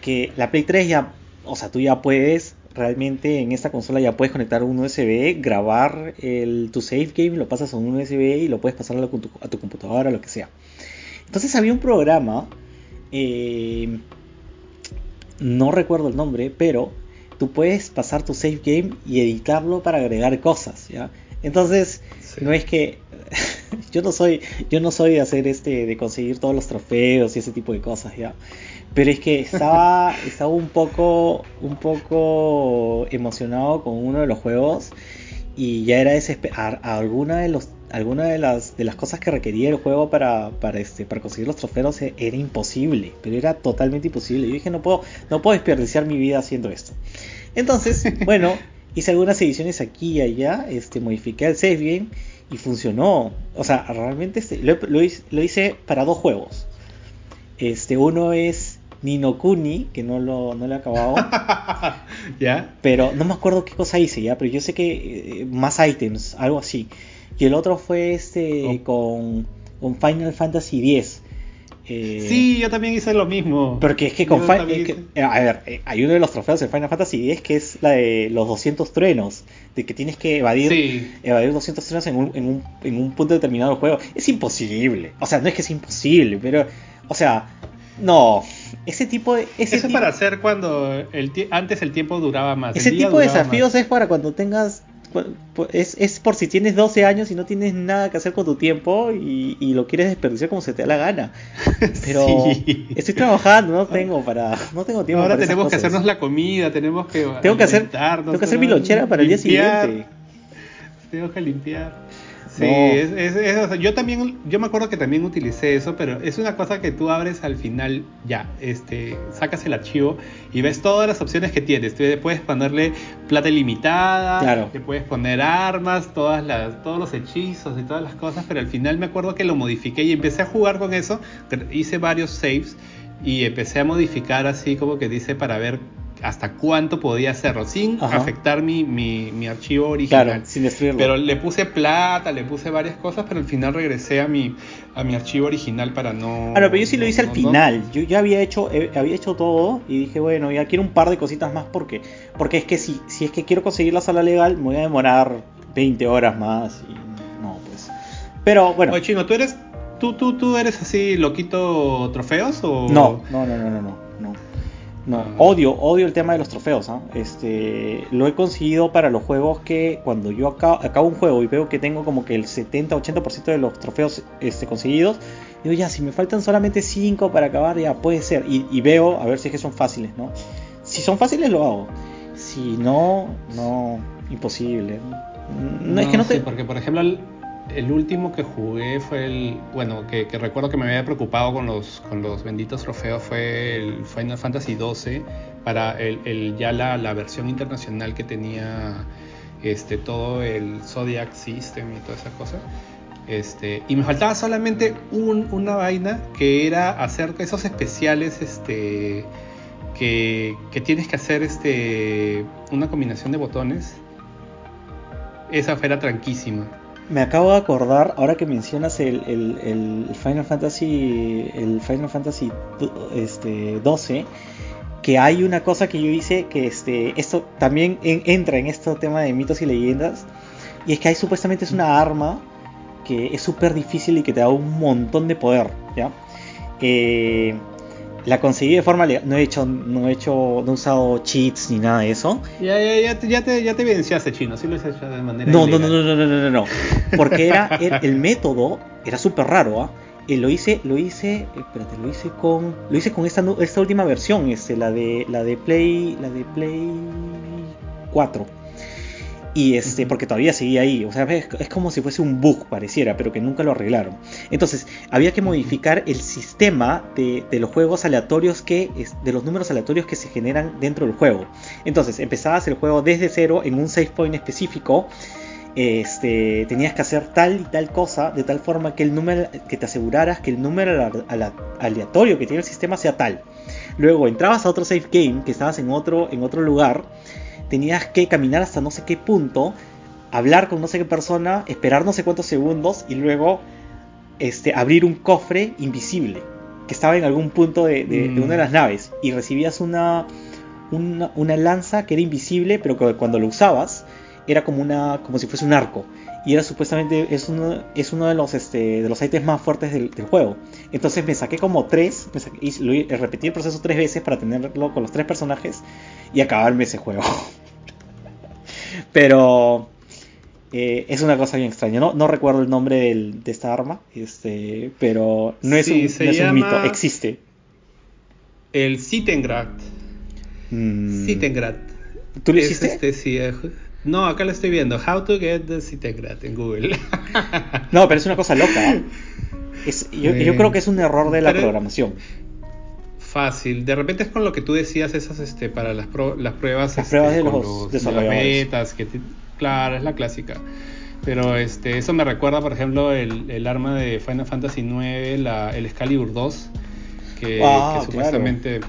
Speaker 1: que la Play 3 ya, o sea, tú ya puedes realmente en esta consola ya puedes conectar un USB, grabar el, tu save game, lo pasas a un USB y lo puedes pasar a, tu, a tu computadora, lo que sea. Entonces había un programa eh, no recuerdo el nombre, pero tú puedes pasar tu save game y editarlo para agregar cosas, ¿ya? Entonces, no es que yo no soy yo no soy de hacer este de conseguir todos los trofeos y ese tipo de cosas, ¿ya? Pero es que estaba estaba un poco un poco emocionado con uno de los juegos y ya era desesperar alguna de los alguna de las, de las cosas que requería el juego para, para, este, para conseguir los trofeos e, era imposible, pero era totalmente imposible. Yo dije, no puedo, no puedo desperdiciar mi vida haciendo esto. Entonces, bueno, hice algunas ediciones aquí y allá, este, modifiqué el save game y funcionó. O sea, realmente este, lo, lo, hice, para dos juegos. Este, uno es Ninokuni, que no lo, no lo he acabado.
Speaker 2: ¿Ya?
Speaker 1: Pero no me acuerdo qué cosa hice, ya, pero yo sé que eh, más items, algo así. Y el otro fue este con, con, Final Fantasy X.
Speaker 2: Eh, sí, yo también hice lo mismo.
Speaker 1: Porque es que con Final eh, A ver, eh, hay uno de los trofeos de Final Fantasy X que es la de los 200 truenos. De que tienes que evadir, evadir 200 truenos en un, en, un, en un punto determinado del juego. Es imposible. O sea, no es que es imposible, pero. O sea, no, ese tipo de.
Speaker 2: Ese Eso es para hacer cuando el antes el tiempo duraba más.
Speaker 1: Ese tipo de desafíos es para cuando tengas es, es, por si tienes 12 años y no tienes nada que hacer con tu tiempo y, lo quieres desperdiciar como se te da la gana. Pero estoy trabajando, no tengo para no tengo tiempo.
Speaker 2: Ahora tenemos que hacernos la comida, tenemos que
Speaker 1: tengo que hacer tengo que hacer mi lonchera para el día siguiente.
Speaker 2: Tengo que limpiar. Sí, es, yo también, yo me acuerdo que también utilicé eso, pero es una cosa que tú abres al final, ya, este, sacas el archivo y ves todas las opciones que tienes. Tú puedes ponerle plata ilimitada,
Speaker 1: claro.
Speaker 2: te puedes poner armas, todas las, todos los hechizos y todas las cosas, pero al final me acuerdo que lo modifiqué y empecé a jugar con eso, hice varios saves y empecé a modificar así como que dice para ver hasta cuánto podía hacerlo, sin afectar mi, mi, archivo original.
Speaker 1: Claro, sin destruirlo.
Speaker 2: Pero le puse plata, le puse varias cosas, pero al final regresé a mi, a mi archivo original para no.
Speaker 1: Claro, pero yo sí lo hice al final. Yo ya había hecho, eh, había hecho todo y dije, bueno, ya quiero un par de cositas más porque, porque es que si, si es que quiero conseguir la sala legal, me voy a demorar 20 horas más y no, pues. Pero bueno.
Speaker 2: Oye, Chino, tú eres ¿Tú, tú, tú eres así loquito trofeos o...?
Speaker 1: No, no, no, no, no, no. No. Odio, odio el tema de los trofeos. ¿ah? Este, lo he conseguido para los juegos que cuando yo acabo, acabo un juego y veo que tengo como que el 70-80% de los trofeos este, conseguidos, digo ya, si me faltan solamente 5 para acabar, ya puede ser. Y, y veo a ver si es que son fáciles, ¿no? Si son fáciles, lo hago. Si no, no, imposible. No, es que no
Speaker 2: sí,
Speaker 1: te.
Speaker 2: porque por ejemplo el, último que jugué fue el, bueno, que, recuerdo que me había preocupado con los, con los benditos trofeos fue el Final Fantasy XII para el, el- ya la, la versión internacional que tenía este todo el Zodiac System y toda esa cosa. Este, y me faltaba solamente un- una vaina que era hacer esos especiales este, que, que tienes que hacer este, una combinación de botones. Esa fuera tranquísima.
Speaker 1: Me acabo de acordar, ahora que mencionas el, el- el Final Fantasy, el Final Fantasy este, 12, que hay una cosa que yo hice que este, esto también en- entra en este tema de mitos y leyendas, y es que hay supuestamente es una arma que es súper difícil y que te da un montón de poder, ¿ya? Eh, la conseguí de forma legal, no he hecho, no he hecho, no he usado cheats ni nada de eso.
Speaker 2: Ya, ya, ya, te, ya, te, ya te evidenciaste, chino. Sí lo has hecho de manera
Speaker 1: No, no, no, no, no, no, no, no, porque era el, el método era súper raro, ¿ah? Eh, lo hice, lo hice, espérate, lo hice con, lo hice con esta, esta última versión, este, la de, la de Play, la de Play 4. Y este, porque todavía seguía ahí, o sea, es, es como si fuese un bug pareciera, pero que nunca lo arreglaron. Entonces, había que modificar el sistema de, de los juegos aleatorios que, de los números aleatorios que se generan dentro del juego. Entonces, empezabas el juego desde cero en un save point específico. Este, tenías que hacer tal y tal cosa de tal forma que el número que te aseguraras que el número aleatorio que tiene el sistema sea tal. Luego entrabas a otro save game que estabas en otro en otro lugar, tenías que caminar hasta no sé qué punto, hablar con no sé qué persona, esperar no sé cuántos segundos y luego este, abrir un cofre invisible que estaba en algún punto de, de- de una de las naves y recibías una, una, una lanza que era invisible, pero que cuando lo usabas era como una como si fuese un arco y era supuestamente es uno es uno de los este de los ítems más fuertes del, del juego entonces me saqué como tres me saqué- y lo, hi- repetí el proceso tres veces para tenerlo con los tres personajes y acabarme ese juego pero eh, es una cosa bien extraña no, no recuerdo el nombre del- de esta arma este pero no es,
Speaker 2: Sí,
Speaker 1: un, no es un mito existe
Speaker 2: El Sittengrad.
Speaker 1: Mm. ¿tú lo
Speaker 2: Es
Speaker 1: hiciste?
Speaker 2: este, sí, eh, no, acá lo estoy viendo. How to get the Sittengrad en Google.
Speaker 1: no pero es una cosa loca ¿eh? Es- yo, yo
Speaker 2: Sí.
Speaker 1: creo que es un error de la programación
Speaker 2: Fácil. De repente es con lo que tú decías, esas este, para las, pro- las pruebas.
Speaker 1: Las
Speaker 2: este,
Speaker 1: pruebas de
Speaker 2: con
Speaker 1: los
Speaker 2: de las betas, que te- claro, es la clásica. Pero este, eso me recuerda, por ejemplo, el, el arma de Final Fantasy IX, la, el Excalibur 2, que,
Speaker 1: Ah,
Speaker 2: que supuestamente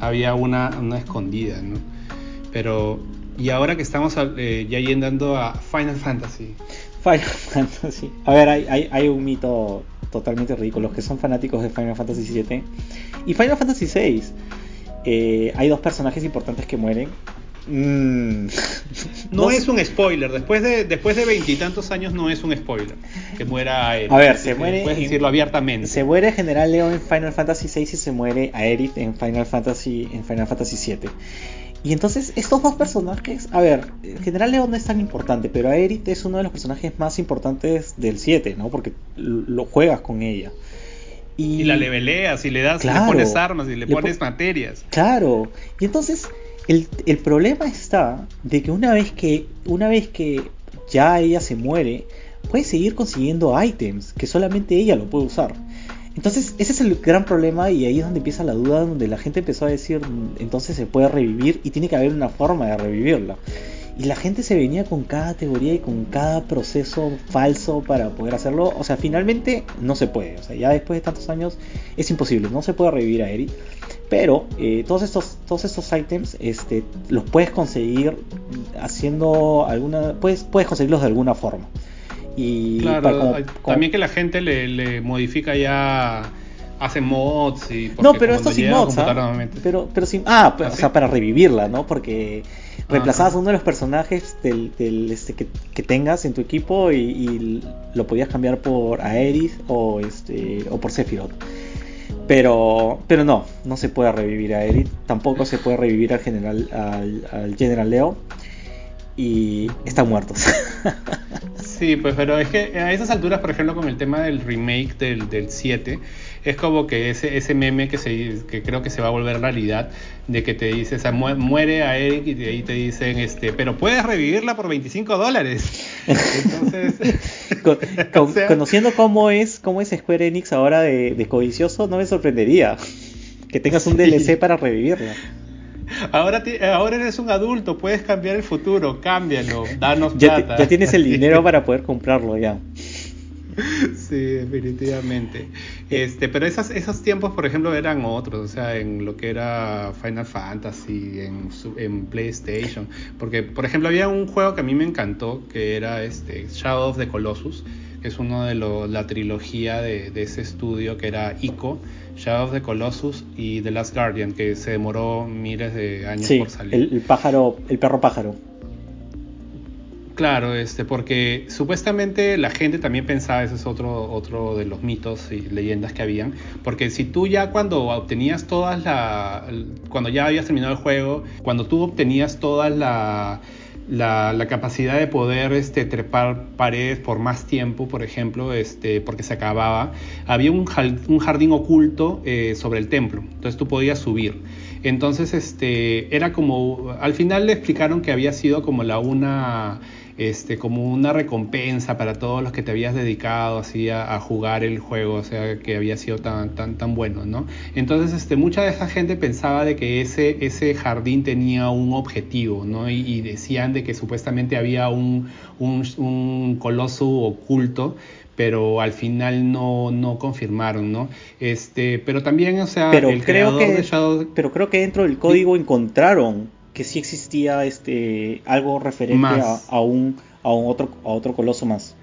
Speaker 2: había una, una escondida, ¿no? Pero, y ahora que estamos eh, ya yendo a Final Fantasy.
Speaker 1: Final Fantasy. A ver, hay, hay, hay un mito totalmente ridículo. Los que son fanáticos de Final Fantasy VII y Final Fantasy VI. eh, hay dos personajes importantes que mueren. Mm.
Speaker 2: No,
Speaker 1: sé.
Speaker 2: es un spoiler, después de después de veintitantos años no es un spoiler que muera Aerith.
Speaker 1: A ver, se muere
Speaker 2: Puedes decirlo abiertamente.
Speaker 1: Se muere General Leon en Final Fantasy VI y se muere Aerith en Final Fantasy en Final Fantasy VII. Y entonces estos dos personajes, a ver, General Leon no es tan importante, pero Aerith es uno de los personajes más importantes del 7, ¿no? Porque lo juegas con ella.
Speaker 2: Y la leveleas y le das,
Speaker 1: Claro.
Speaker 2: le pones armas y le,
Speaker 1: Le
Speaker 2: pones
Speaker 1: pon-
Speaker 2: materias.
Speaker 1: Claro. Y entonces el, el problema está de que una vez que una vez que ya ella se muere, puede seguir consiguiendo ítems que solamente ella lo puede usar. Entonces ese es el gran problema y ahí es donde empieza la duda, donde la gente empezó a decir, "Mm, entonces se puede revivir y tiene que haber una forma de revivirla. Y la gente se venía con cada teoría y con cada proceso falso para poder hacerlo. O sea, finalmente no se puede. O sea, ya después de tantos años es imposible. No se puede revivir a Eri. Pero eh, todos estos todos estos ítems este, los puedes conseguir haciendo alguna puedes puedes conseguirlos de alguna forma. Y
Speaker 2: Claro,
Speaker 1: para como-
Speaker 2: hay-
Speaker 1: como-
Speaker 2: también que la gente le, le modifica ya hace mods y
Speaker 1: no pero esto sin mods ¿ah? pero pero sin ah, ¿Ah o sea para revivirla no porque reemplazabas uno de los personajes del, este que, tengas en tu equipo y, lo podías cambiar por Aerith o este o por Sephiroth. Pero pero no no se puede revivir a Aerith tampoco se puede revivir al general al general Leo y están muertos
Speaker 2: Sí, pues pero es que a esas alturas, por ejemplo, con el tema del remake del, del 7, es como que ese, ese meme que, se, que creo que se va a volver realidad, de que te dice, o sea, muere a Eric y de ahí te dicen, este, pero puedes revivirla por 25 dólares. Entonces,
Speaker 1: conociendo cómo es, cómo es Square Enix ahora de, de codicioso, no me sorprendería que tengas un DLC para revivirla.
Speaker 2: Ahora, ahora eres un adulto, puedes cambiar el futuro, cámbialo, danos plata.
Speaker 1: Ya tienes el dinero para poder comprarlo ya.
Speaker 2: Sí, definitivamente. Este, pero esas, esos tiempos, por ejemplo, eran otros, o sea, en lo que era Final Fantasy, en, en PlayStation. Porque, por ejemplo, había un juego que a mí me encantó, que era este Shadow of the Colossus, que es uno de los, la trilogía de, de ese estudio que era ICO Shadow of the Colossus y The Last Guardian, que se demoró miles de años por salir.
Speaker 1: El, el pájaro, el perro pájaro.
Speaker 2: Claro, este, porque supuestamente la gente también pensaba, ese es otro, otro de los mitos y leyendas que habían, porque si tú ya cuando obtenías todas la, cuando ya habías terminado el juego, cuando tú obtenías todas la la, capacidad de poder este, trepar paredes por más tiempo, por ejemplo, este, porque se acababa. Había un, jardín oculto eh, sobre el templo, entonces tú podías subir. Entonces, este, era como, al final le explicaron que había sido como la una este, como una recompensa para todos los que te habías dedicado así a, jugar el juego, o sea, que había sido tan, tan, tan bueno, ¿no? Entonces, este, mucha de esa gente pensaba de que ese, ese jardín tenía un objetivo, ¿no? Y, decían de que supuestamente había un, un, coloso oculto pero al final no, no confirmaron, ¿no? Este, pero también, o sea,
Speaker 1: pero creo que, Pero creo que dentro del código encontraron que sí existía este algo referente a, un a un otro a otro coloso más.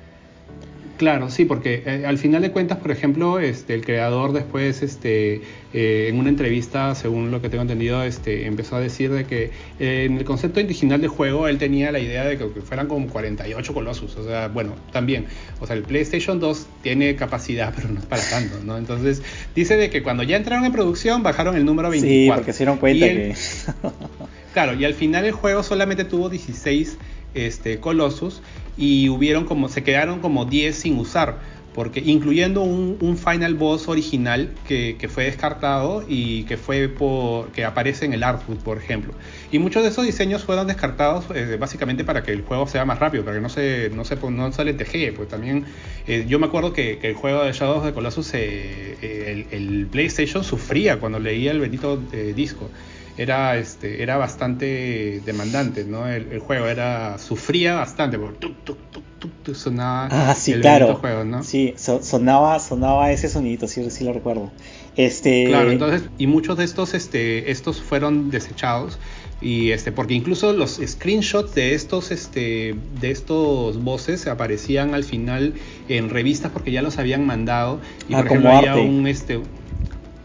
Speaker 2: Claro, sí, porque eh, al final de cuentas, por ejemplo, este, el creador después, este, eh, en una entrevista, según lo que tengo entendido, este, empezó a decir de que eh, en el concepto original del juego él tenía la idea de que, fueran como 48 colosos. O sea, bueno, también, o sea, el PlayStation 2 tiene capacidad, pero no es para tanto, ¿no? Entonces, dice de que cuando ya entraron en producción bajaron el número 24. Sí,
Speaker 1: porque se dieron cuenta que...
Speaker 2: claro, y al final el juego solamente tuvo 16 este, Colossus y hubieron como, se quedaron como 10 sin usar, porque incluyendo un, final boss original que, fue descartado y que fue por, que aparece en el artbook, por ejemplo. Y muchos de esos diseños fueron descartados eh, básicamente para que el juego sea más rápido, para que no se, no se, no se pues también eh, yo me acuerdo que, el juego de Shadows de Colossus, eh, el, PlayStation sufría cuando leía el bendito disco era, este, era bastante demandante, ¿no? El, juego era, sufría bastante, porque sonaba
Speaker 1: ah, sí, claro. juego, ¿no? Sí, sonaba, sonaba ese sonidito, sí, sí lo recuerdo. Este...
Speaker 2: Claro, entonces, y muchos de estos, este, estos fueron desechados, y este, porque incluso los screenshots de estos, este, de estos voces aparecían al final en revistas porque ya los habían mandado, y ah, por ejemplo había un, este,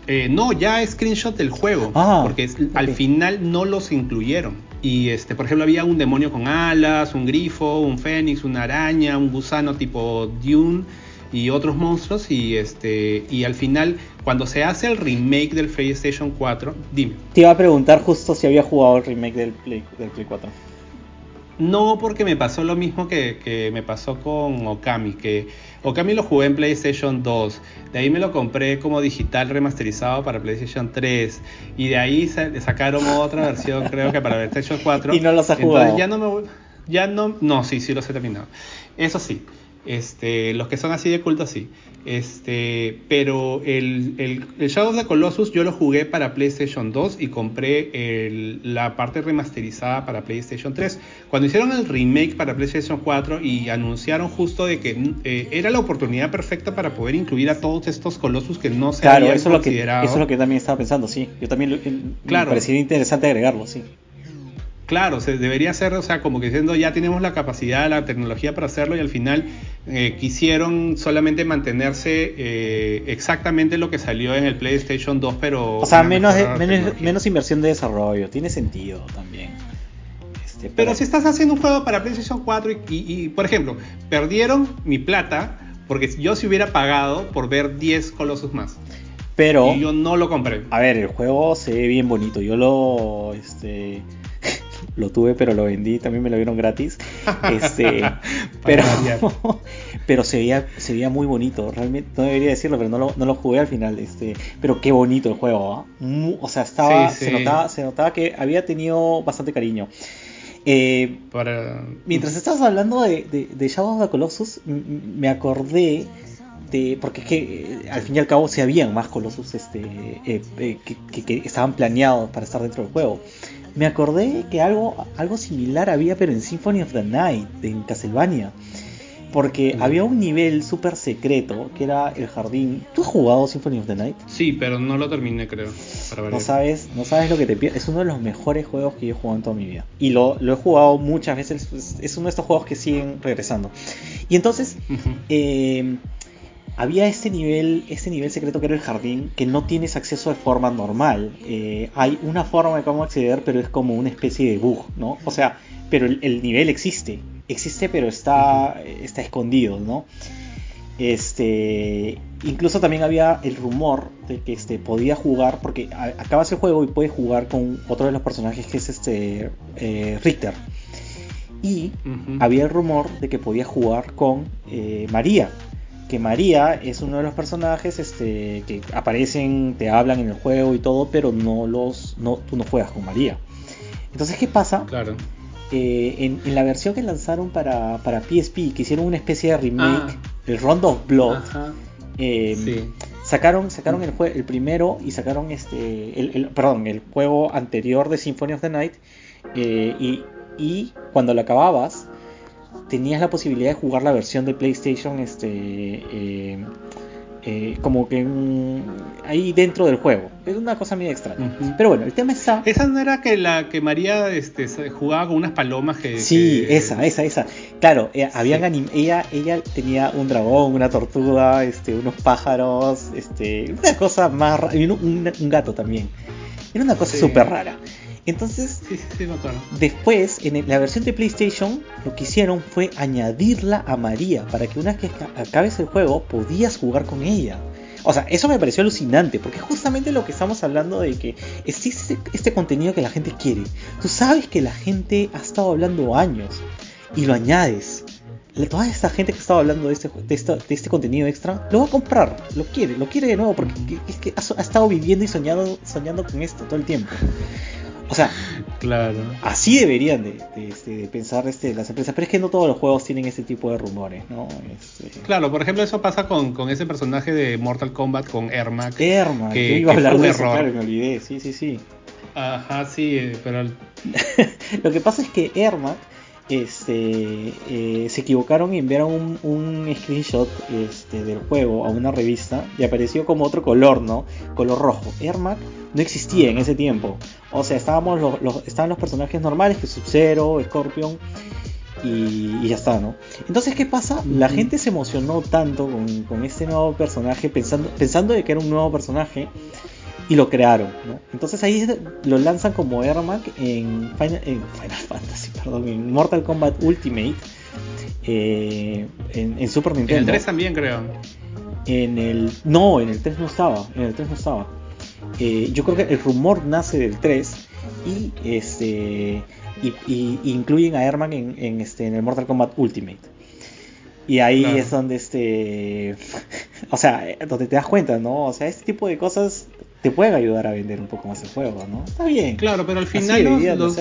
Speaker 2: eh, no, ya screenshot del juego, ah, porque al final no los incluyeron. Y este, por ejemplo, había un demonio con alas, un grifo, un fénix, una araña, un gusano tipo Dune y otros monstruos y este y al final cuando se hace el remake del PlayStation 4, dime.
Speaker 1: Te iba a preguntar justo si había jugado el remake del Play, del Play 4.
Speaker 2: No, porque me pasó lo mismo que, me pasó con Okami, que Okami lo jugué en PlayStation 2, de ahí me lo compré como digital remasterizado para PlayStation 3, y de ahí sacaron otra versión, creo que para PlayStation 4.
Speaker 1: Y no los has jugado.
Speaker 2: ya no me ya no, no, sí, sí los he terminado. Eso sí, este, los que son así de culto, sí. Este, pero el, el, el, Shadow of the Colossus yo lo jugué para PlayStation 2 y compré la parte remasterizada para PlayStation 3. Cuando hicieron el remake para PlayStation 4 y anunciaron justo de que eh, era la oportunidad perfecta para poder incluir a todos estos Colossus que no se
Speaker 1: habían eso considerado. eso es lo que también estaba pensando, sí. Yo también
Speaker 2: claro.
Speaker 1: me parecía interesante agregarlo, sí.
Speaker 2: Claro, se debería ser, o sea, como que diciendo ya tenemos la capacidad, la tecnología para hacerlo y al final eh, quisieron solamente mantenerse eh, exactamente lo que salió en el PlayStation 2, pero...
Speaker 1: O sea, menos, menos, menos, inversión de desarrollo, tiene sentido también.
Speaker 2: Este, pero, si estás haciendo un juego para PlayStation 4 y, y, por ejemplo, perdieron mi plata porque yo si hubiera pagado por ver 10 colosos más.
Speaker 1: Pero...
Speaker 2: Y yo no lo compré.
Speaker 1: A ver, el juego se ve bien bonito. Yo lo... Este, lo tuve, pero lo vendí, también me lo dieron gratis. Este, pero, pero se veía, se veía muy bonito, realmente no debería decirlo, pero no lo, no lo jugué al final. Este, pero qué bonito el juego, ¿ah? o sea, estaba, Se, notaba, se notaba que había tenido bastante cariño. Eh, mientras estabas hablando de, de, de Shadow of the Colossus, me acordé de. Porque es que eh, al fin y al cabo se habían más Colossus este, eh, que, que, estaban planeados para estar dentro del juego me acordé que algo, algo similar había, pero en Symphony of the Night, en Castlevania. Porque había un nivel súper secreto que era el jardín. ¿Tú has jugado Symphony of the Night?
Speaker 2: Sí, pero no lo terminé, creo.
Speaker 1: no sabes, no sabes lo que te pierdes. Es uno de los mejores juegos que yo he jugado en toda mi vida. Y lo, lo he jugado muchas veces. Es uno de estos juegos que siguen regresando. Y entonces, había este nivel, este nivel secreto que era el jardín, que no tienes acceso de forma normal. Eh, hay una forma de cómo acceder, pero es como una especie de bug, ¿no? O sea, pero el, nivel existe, existe, pero está, está escondido, ¿no? Este, incluso también había el rumor de que este, podía jugar, porque acabas el juego y puedes jugar con otro de los personajes que es este eh, Richter. Y había el rumor de que podía jugar con eh, María, que María es uno de los personajes este, que aparecen, te hablan en el juego y todo, pero no los, no, tú no juegas con María. Entonces, ¿qué pasa?
Speaker 2: Claro.
Speaker 1: Eh, en, la versión que lanzaron para, para PSP, que hicieron una especie de remake, ah. el Round of Blood, eh, sacaron, sacaron el, el primero y sacaron este, el, perdón, el juego anterior de Symphony of the Night, eh, y, y cuando lo acababas, tenías la posibilidad de jugar la versión de PlayStation este eh, eh, como que ahí dentro del juego. Es una cosa muy extraña. Pero bueno, el tema está.
Speaker 2: Esa no era que la que María este, jugaba con unas palomas que.
Speaker 1: Sí, esa, esa, esa. Claro, eh, habían ella, ella tenía un dragón, una tortuga, este, unos pájaros, este, una cosa más rara. Y un, gato también. Era una cosa súper rara. Entonces, después, en la versión de PlayStation, lo que hicieron fue añadirla a María para que una vez que acabes el juego, podías jugar con ella. O sea, eso me pareció alucinante, porque es justamente lo que estamos hablando de que existe este contenido que la gente quiere. Tú sabes que la gente ha estado hablando años y lo añades. Toda esta gente que estaba hablando de este, de, este contenido extra lo va a comprar, lo quiere, lo quiere de nuevo porque es que ha, ha estado viviendo y soñando con esto todo el tiempo. O sea,
Speaker 2: claro.
Speaker 1: así deberían de, este, pensar este, las empresas, pero es que no todos los juegos tienen ese tipo de rumores, ¿no?
Speaker 2: Este, claro, por ejemplo, eso pasa con, ese personaje de Mortal Kombat con Ermac.
Speaker 1: Ermac, que, iba a hablar de eso, me olvidé, sí, sí, sí.
Speaker 2: Ajá, sí, eh, pero...
Speaker 1: Lo que pasa es que Ermac este, eh, se equivocaron y enviaron un, screenshot este, del juego a una revista y apareció como otro color, ¿no? Color rojo. Ermac no existía en ese tiempo. O sea, estábamos los, estaban los personajes normales, que Sub-Zero, Scorpion y, ya está, ¿no? Entonces, ¿qué pasa? La gente se emocionó tanto con, este nuevo personaje, pensando, pensando de que era un nuevo personaje, y lo crearon, ¿no? Entonces ahí lo lanzan como Ermac en Final, en Final Fantasy, perdón, en Mortal Kombat Ultimate, eh, en, Super Nintendo. En
Speaker 2: el 3 también, creo.
Speaker 1: En el. No, en el 3 no estaba. En el 3 no estaba. Eh, yo creo que el rumor nace del 3 y este y, incluyen a Herman en, este, en el Mortal Kombat Ultimate. Y ahí es donde este o sea, donde te das cuenta, ¿no? O sea, este tipo de cosas te pueden ayudar a vender un poco más el juego, ¿no? Está bien.
Speaker 2: Claro, pero al final los,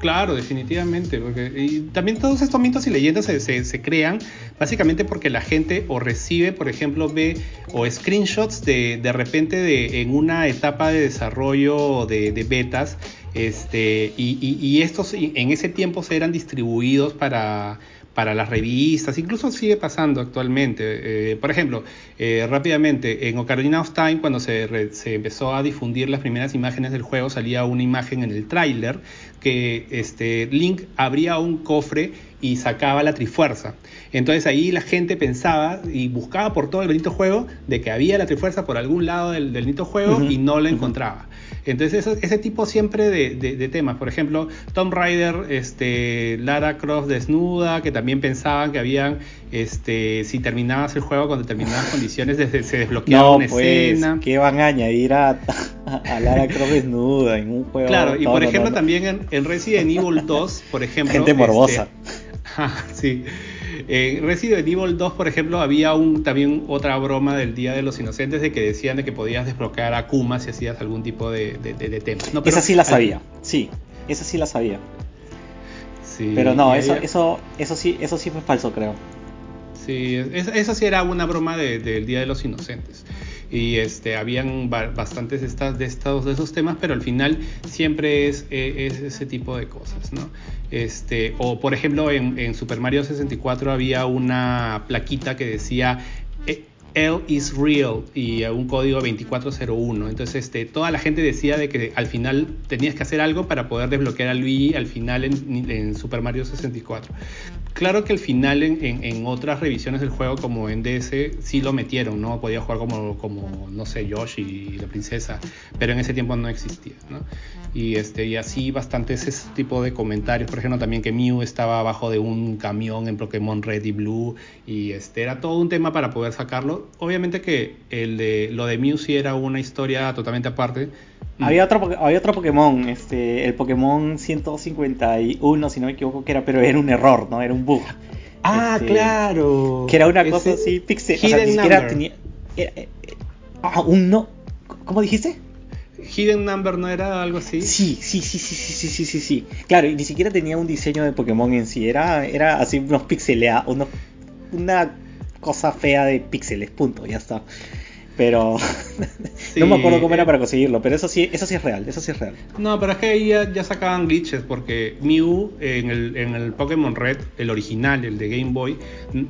Speaker 2: Claro, definitivamente. Porque, también todos estos mitos y leyendas se, crean básicamente porque la gente o recibe, por ejemplo, ve o screenshots de, de repente de, en una etapa de desarrollo de, de betas. Este, y, y, estos en ese tiempo se eran distribuidos para, para las revistas, incluso sigue pasando actualmente. Eh, por ejemplo, eh, rápidamente, en Ocarina of Time, cuando se, se, empezó a difundir las primeras imágenes del juego, salía una imagen en el tráiler que este, Link abría un cofre y sacaba la Trifuerza. Entonces ahí la gente pensaba y buscaba por todo el bonito juego de que había la Trifuerza por algún lado del, del juego y no la encontraba. Entonces ese tipo siempre de, temas, por ejemplo, Tom Raider, este, Lara Croft desnuda, que también pensaban que habían, este, si terminabas el juego con determinadas condiciones se desbloqueaba una pues, escena.
Speaker 1: ¿Qué van a añadir a, Lara Croft desnuda en un juego?
Speaker 2: Claro, y por ejemplo también en, Resident Evil 2, por ejemplo.
Speaker 1: Gente morbosa.
Speaker 2: Este, sí. En Resident Evil 2, por ejemplo, había un, también otra broma del Día de los Inocentes de que decían de que podías desbloquear a Kuma si hacías algún tipo de, tema.
Speaker 1: esa sí la sabía, sí, esa sí la sabía. Sí, pero no, eso, eso, eso, sí, eso sí fue falso, creo.
Speaker 2: Sí, eso, sí era una broma del Día de los Inocentes y este, habían bastantes estas, de, estos, de esos temas, pero al final siempre es, e, es, ese tipo de cosas, ¿no? Este, o por ejemplo en, Super Mario 64 había una plaquita que decía L is real y un código 2401. Entonces, este, toda la gente decía de que al final tenías que hacer algo para poder desbloquear a Luigi al final en, en Super Mario 64. Claro que al final en, otras revisiones del juego como en DS sí lo metieron, ¿no? Podía jugar como, como no sé, Yoshi y la princesa, pero en ese tiempo no existía, ¿no? Y, este, y así bastantes ese tipo de comentarios, por ejemplo también que Mew estaba abajo de un camión en Pokémon Red y Blue y este, era todo un tema para poder sacarlo. Obviamente que el de, lo de Mew sí era una historia totalmente aparte.
Speaker 1: Había otro, había otro Pokémon, este, el Pokémon 151, si no me equivoco, que era, pero era un error, ¿no? Era un bug.
Speaker 2: Ah, este, claro.
Speaker 1: Que era una cosa así, pixel. O sea, ni siquiera tenía. Eh, eh, ah, no. ¿Cómo dijiste?
Speaker 2: Hidden Number no era algo así.
Speaker 1: Sí, sí, sí, sí, sí, sí, sí, sí, Claro, y ni siquiera tenía un diseño de Pokémon en sí. Era, era así unos pixelados, unos, una cosa fea de píxeles, punto, ya está pero no me acuerdo cómo era para conseguirlo, pero eso sí, eso sí es real, eso sí es real.
Speaker 2: No, pero es que ahí ya, sacaban glitches, porque Mew en el, en el Pokémon Red, el original, el de Game Boy,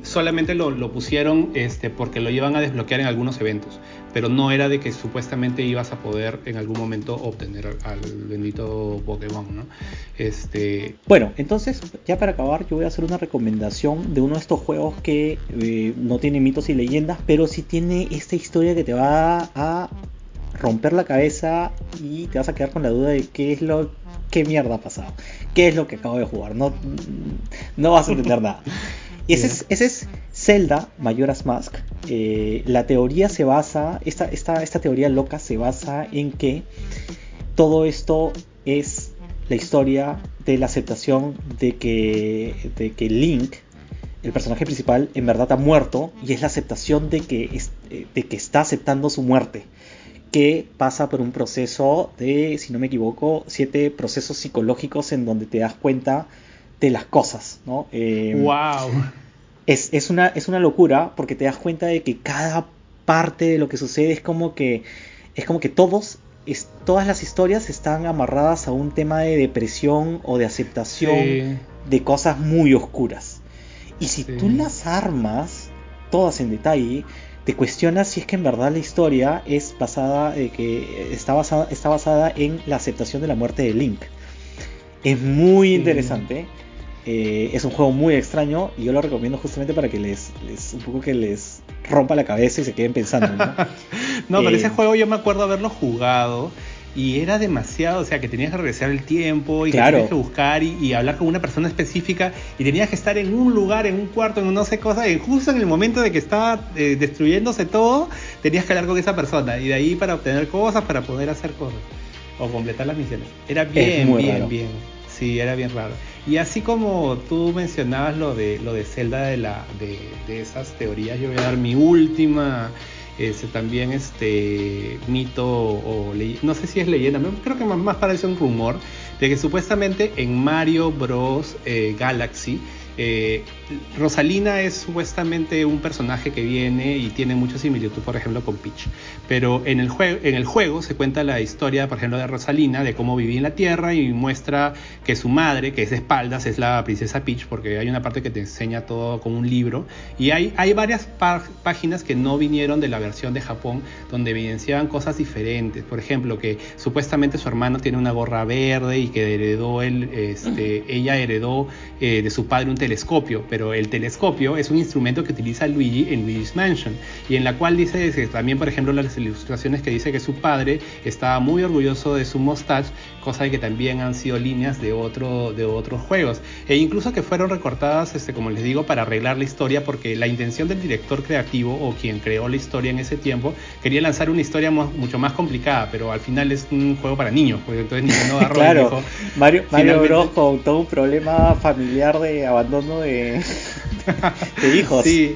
Speaker 2: solamente lo, lo pusieron este, porque lo iban a desbloquear en algunos eventos pero no era de que supuestamente ibas a poder en algún momento obtener al bendito Pokémon, ¿no? Este...
Speaker 1: Bueno, entonces, ya para acabar, yo voy a hacer una recomendación de uno de estos juegos que eh, no tiene mitos y leyendas, pero sí tiene esta historia que te va a romper la cabeza y te vas a quedar con la duda de qué es lo qué mierda ha pasado, qué es lo que acabo de jugar, no, no vas a entender nada. Y ese es, ese es Zelda Majora's Mask, eh, la teoría se basa, esta, esta, esta teoría loca se basa en que todo esto es la historia de la aceptación de que, de que Link, el personaje principal, en verdad ha muerto y es la aceptación de que, de que está aceptando su muerte que pasa por un proceso de, si no me equivoco, siete procesos psicológicos en donde te das cuenta de las cosas, ¿no?
Speaker 2: wow. Em,
Speaker 1: es, una, es una locura porque te das cuenta de que cada parte de lo que sucede es como que es como que todos todas las historias están amarradas a un tema de depresión o de aceptación de cosas muy oscuras. Y si tú las armas todas en detalle, te cuestionas si es que en verdad la historia es basada, eh, que está basada, está basada en la aceptación de la muerte de Link. Es muy interesante. Eh, es un juego muy extraño y yo lo recomiendo justamente para que les, un poco que les rompa la cabeza y se queden pensando. No,
Speaker 2: no pero ese eh, juego yo me acuerdo haberlo jugado y era demasiado, o sea, que tenías que regresar el tiempo y que tenías que buscar y, hablar con una persona específica y tenías que estar en un lugar, en un cuarto, en no sé cosa, y justo en el momento de que estaba eh, destruyéndose todo, tenías que hablar con esa persona y de ahí para obtener cosas, para poder hacer cosas o completar las misiones. Era bien, bien, bien. Sí, era bien raro. Y así como tú mencionabas lo de lo de Zelda de la de, esas teorías, yo voy a dar mi última ese también este mito o no sé si es leyenda, creo que más, parece un rumor de que supuestamente en Mario Bros eh, Galaxy eh, Rosalina es supuestamente un personaje que viene y tiene mucha similitud, por ejemplo, con Peach. Pero en el, juego, en el juego se cuenta la historia, por ejemplo, de Rosalina, de cómo vivía en la Tierra y muestra que su madre, que es de espaldas, es la princesa Peach, porque hay una parte que te enseña todo con un libro. Y hay, hay varias páginas que no vinieron de la versión de Japón, donde evidenciaban cosas diferentes. Por ejemplo, que supuestamente su hermano tiene una gorra verde y que heredó él, este, ella heredó eh, de su padre un telescopio, pero el telescopio es un instrumento que utiliza Luigi en Luigi's Mansion y en la cual dice también, por ejemplo, las ilustraciones que dice que su padre estaba muy orgulloso de su mustache, cosa que también han sido líneas de, otro, de otros juegos e incluso que fueron recortadas, este, como les digo, para arreglar la historia porque la intención del director creativo o quien creó la historia en ese tiempo quería lanzar una historia mucho más complicada, pero al final es un juego para niños, porque entonces Nintendo agarró
Speaker 1: claro, Mario, Mario Bros con todo un problema familiar de abandono de, de hijos.
Speaker 2: Sí,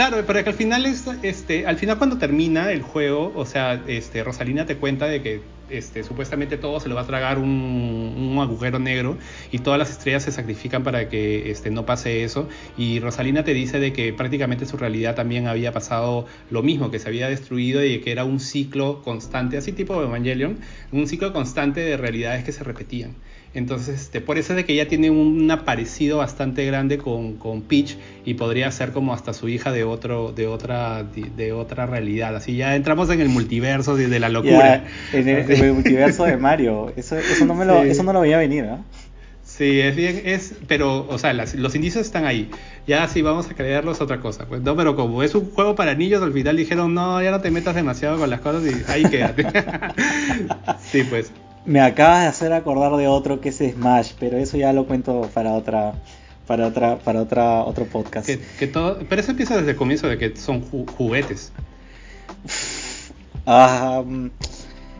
Speaker 2: Claro, pero que al final es, este, al final cuando termina el juego, o sea, este, Rosalina te cuenta de que este, supuestamente todo se lo va a tragar un, agujero negro y todas las estrellas se sacrifican para que este, no pase eso. Y Rosalina te dice de que prácticamente su realidad también había pasado lo mismo, que se había destruido y que era un ciclo constante, así tipo Evangelion, un ciclo constante de realidades que se repetían. Entonces, este, por eso es de que ella tiene un parecido bastante grande con, con, Peach y podría ser como hasta su hija de otro, de otra, de, otra realidad. Así ya entramos en el multiverso de, la locura.
Speaker 1: en, el, multiverso de Mario. Eso, eso no me lo, eso no lo veía venir, ¿no?
Speaker 2: Sí, es bien, es, pero, o sea, los indicios están ahí. Ya si vamos a creerlos otra cosa. Pues no, pero como es un juego para niños, al final dijeron, no, ya no te metas demasiado con las cosas y ahí quédate. sí, pues.
Speaker 1: Me acabas de hacer acordar de otro que es Smash, pero eso ya lo cuento para otra para otra para otra otro podcast.
Speaker 2: Que, todo, pero eso empieza desde el comienzo de que son juguetes.
Speaker 1: Ah,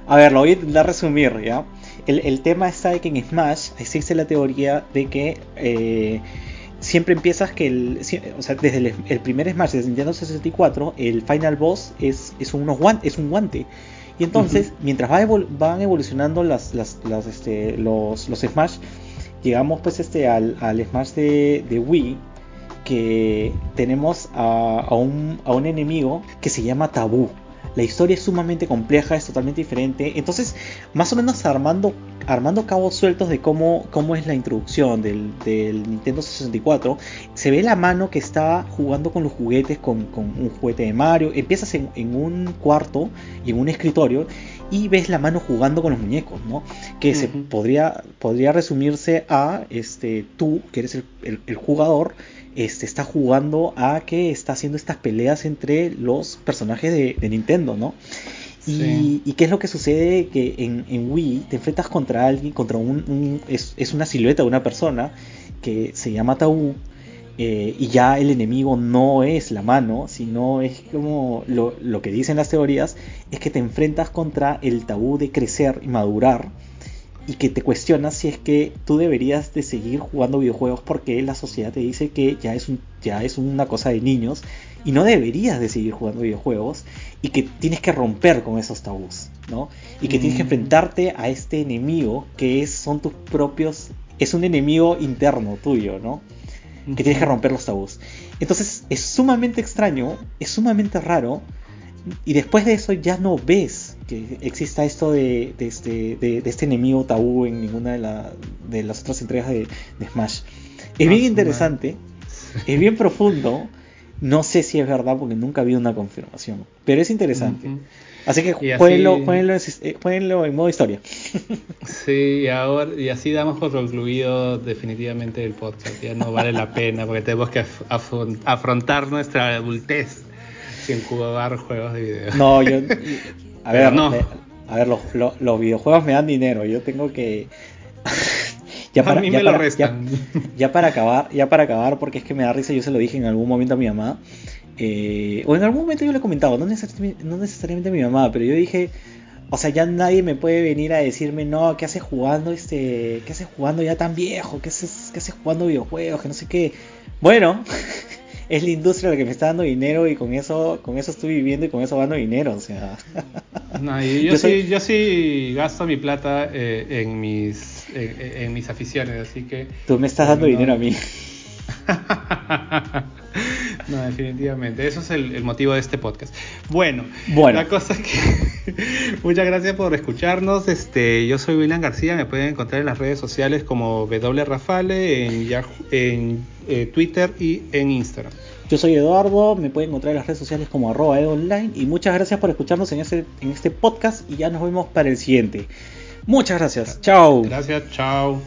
Speaker 1: a ver, lo voy a intentar resumir, ¿ya? El, tema está de que en Smash existe la teoría de que eh, siempre empiezas que el, o sea, desde el, primer Smash de Nintendo 64, el final boss es, es, unos es un guante y entonces, mientras van evolucionando las, este, los, los Smash, llegamos pues este al, Smash de, Wii, que tenemos a, un, a un enemigo que se llama Tabú. La historia es sumamente compleja, es totalmente diferente. Entonces, más o menos armando, armando cabos sueltos de cómo, cómo es la introducción del, Nintendo 64, se ve la mano que está jugando con los juguetes, con, un juguete de Mario. Empiezas en, un cuarto y en un escritorio y ves la mano jugando con los muñecos, ¿no? Que se podría, podría resumirse a este, tú, que eres el jugador, este, está jugando a que está haciendo estas peleas entre los personajes de, Nintendo, ¿no? Y, qué es lo que sucede? Que en, Wii te enfrentas contra alguien, contra un... es, una silueta de una persona que se llama Tabú. Eh, y ya el enemigo no es la mano, sino es como lo, lo que dicen las teorías, es que te enfrentas contra el tabú de crecer y madurar y que te cuestionas si es que tú deberías de seguir jugando videojuegos porque la sociedad te dice que ya es, un, ya es una cosa de niños y no deberías de seguir jugando videojuegos y que tienes que romper con esos tabús, ¿no? Y que tienes que mm. enfrentarte a este enemigo que es, son tus propios, es un enemigo interno tuyo, ¿no? Que tienes que romper los tabús. Entonces es sumamente extraño, es sumamente raro y después de eso ya no ves que exista esto de, este, de, este enemigo tabú en ninguna de, las otras entregas de, Smash. Es bien ah, interesante, es bien profundo. No sé si es verdad porque nunca habido una confirmación, pero es interesante. Así que jueguenlo, eh, en modo historia.
Speaker 2: Sí, y, ahora, y así damos por concluido definitivamente el podcast. Ya no vale la pena porque tenemos que afrontar nuestra adultez sin jugar juegos de video.
Speaker 1: No, yo. A ver, no. a ver los, videojuegos me dan dinero. Yo tengo que.
Speaker 2: ya para, a mí me lo restan.
Speaker 1: Ya, para acabar, ya para acabar, porque es que me da risa. Yo se lo dije en algún momento a mi mamá. Eh, o en algún momento yo le he comentado, no necesariamente, no necesariamente a mi mamá, pero yo dije, o sea, ya nadie me puede venir a decirme, no, ¿qué haces jugando este, qué haces jugando ya tan viejo? ¿Qué haces, qué haces jugando videojuegos? Que no sé qué. Bueno, es la industria la que me está dando dinero y con eso, con eso estoy viviendo y con eso gano dinero, o sea.
Speaker 2: yo, sí, yo sí gasto mi plata eh, en mis en, mis aficiones, así que.
Speaker 1: Tú me estás dando dinero a mí.
Speaker 2: no, definitivamente. Eso es el, motivo de este podcast. Bueno,
Speaker 1: bueno.
Speaker 2: la cosa es que muchas gracias por escucharnos. Este, yo soy William García, me pueden encontrar en las redes sociales como W Rafale, en, Yahoo, en eh, Twitter y en Instagram.
Speaker 1: Yo soy Eduardo, me pueden encontrar en las redes sociales como arroba online y muchas gracias por escucharnos en este, en este podcast y ya nos vemos para el siguiente. Muchas gracias, chao.
Speaker 2: Gracias, chao.